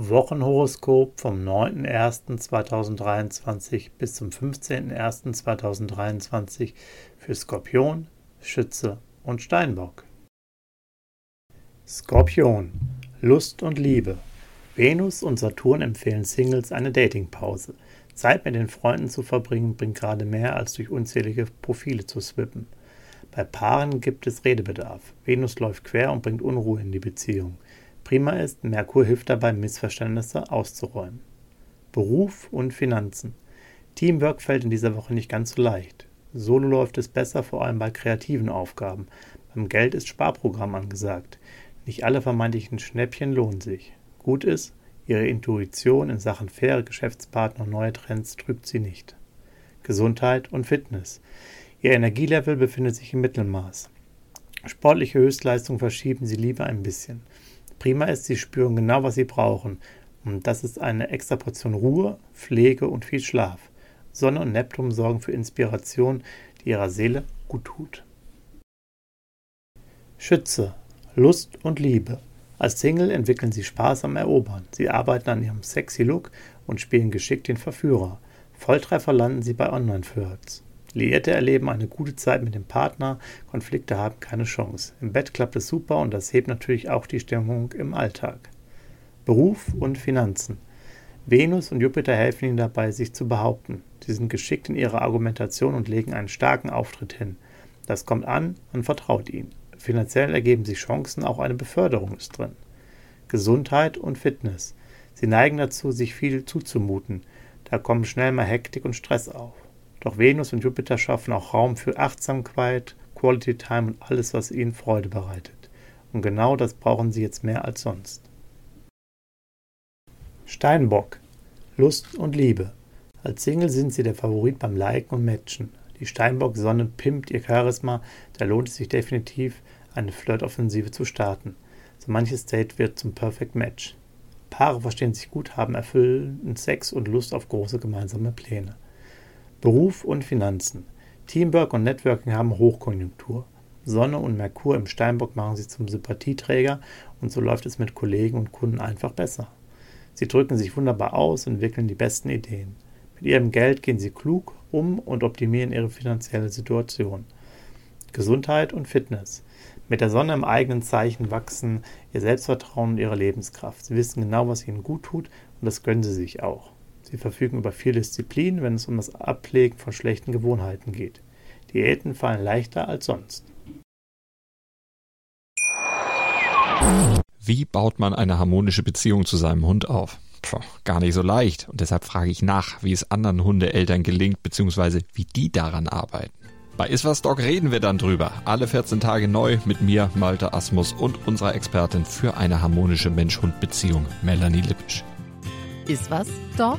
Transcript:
Wochenhoroskop vom 9.01.2023 bis zum 15.01.2023 für Skorpion, Schütze und Steinbock. Skorpion, Lust und Liebe. Venus und Saturn empfehlen Singles eine Datingpause. Zeit mit den Freunden zu verbringen bringt gerade mehr als durch unzählige Profile zu swippen. Bei Paaren gibt es Redebedarf. Venus läuft quer und bringt Unruhe in die Beziehung. Prima ist, Merkur hilft dabei, Missverständnisse auszuräumen. Beruf und Finanzen. Teamwork fällt in dieser Woche nicht ganz so leicht. Solo läuft es besser, vor allem bei kreativen Aufgaben. Beim Geld ist Sparprogramm angesagt. Nicht alle vermeintlichen Schnäppchen lohnen sich. Gut ist, ihre Intuition in Sachen faire Geschäftspartner und neue Trends trübt sie nicht. Gesundheit und Fitness. Ihr Energielevel befindet sich im Mittelmaß. Sportliche Höchstleistung verschieben sie lieber ein bisschen. Prima ist, sie spüren genau, was sie brauchen. Und das ist eine extra Portion Ruhe, Pflege und viel Schlaf. Sonne und Neptun sorgen für Inspiration, die ihrer Seele gut tut. Schütze, Lust und Liebe. Als Single entwickeln sie Spaß am Erobern. Sie arbeiten an ihrem sexy Look und spielen geschickt den Verführer. Volltreffer landen sie bei Online-Flirts. Liierte erleben eine gute Zeit mit dem Partner, Konflikte haben keine Chance. Im Bett klappt es super und das hebt natürlich auch die Stimmung im Alltag. Beruf und Finanzen. Venus und Jupiter helfen ihnen dabei, sich zu behaupten. Sie sind geschickt in ihrer Argumentation und legen einen starken Auftritt hin. Das kommt an, man vertraut ihnen. Finanziell ergeben sich Chancen, auch eine Beförderung ist drin. Gesundheit und Fitness. Sie neigen dazu, sich viel zuzumuten. Da kommen schnell mal Hektik und Stress auf. Doch Venus und Jupiter schaffen auch Raum für Achtsamkeit, Quality Time und alles, was ihnen Freude bereitet. Und genau das brauchen sie jetzt mehr als sonst. Steinbock. Lust und Liebe. Als Single sind sie der Favorit beim Liken und Matchen. Die Steinbock-Sonne pimpt ihr Charisma, da lohnt es sich definitiv, eine Flirtoffensive zu starten. So manches Date wird zum Perfect Match. Paare verstehen sich gut, haben erfüllenden Sex und Lust auf große gemeinsame Pläne. Beruf und Finanzen. Teamwork und Networking haben Hochkonjunktur. Sonne und Merkur im Steinbock machen sie zum Sympathieträger und so läuft es mit Kollegen und Kunden einfach besser. Sie drücken sich wunderbar aus und entwickeln die besten Ideen. Mit ihrem Geld gehen sie klug um und optimieren ihre finanzielle Situation. Gesundheit und Fitness. Mit der Sonne im eigenen Zeichen wachsen ihr Selbstvertrauen und ihre Lebenskraft. Sie wissen genau, was ihnen gut tut und das gönnen sie sich auch. Sie verfügen über viel Disziplin, wenn es um das Ablegen von schlechten Gewohnheiten geht. Diäten fallen leichter als sonst. Wie baut man eine harmonische Beziehung zu seinem Hund auf? Puh, gar nicht so leicht. Und deshalb frage ich nach, wie es anderen Hundeeltern gelingt, beziehungsweise wie die daran arbeiten. Bei Iswas Dog reden wir dann drüber. Alle 14 Tage neu mit mir, Malte Asmus und unserer Expertin für eine harmonische Mensch-Hund-Beziehung, Melanie Lippisch. Iswas Dog?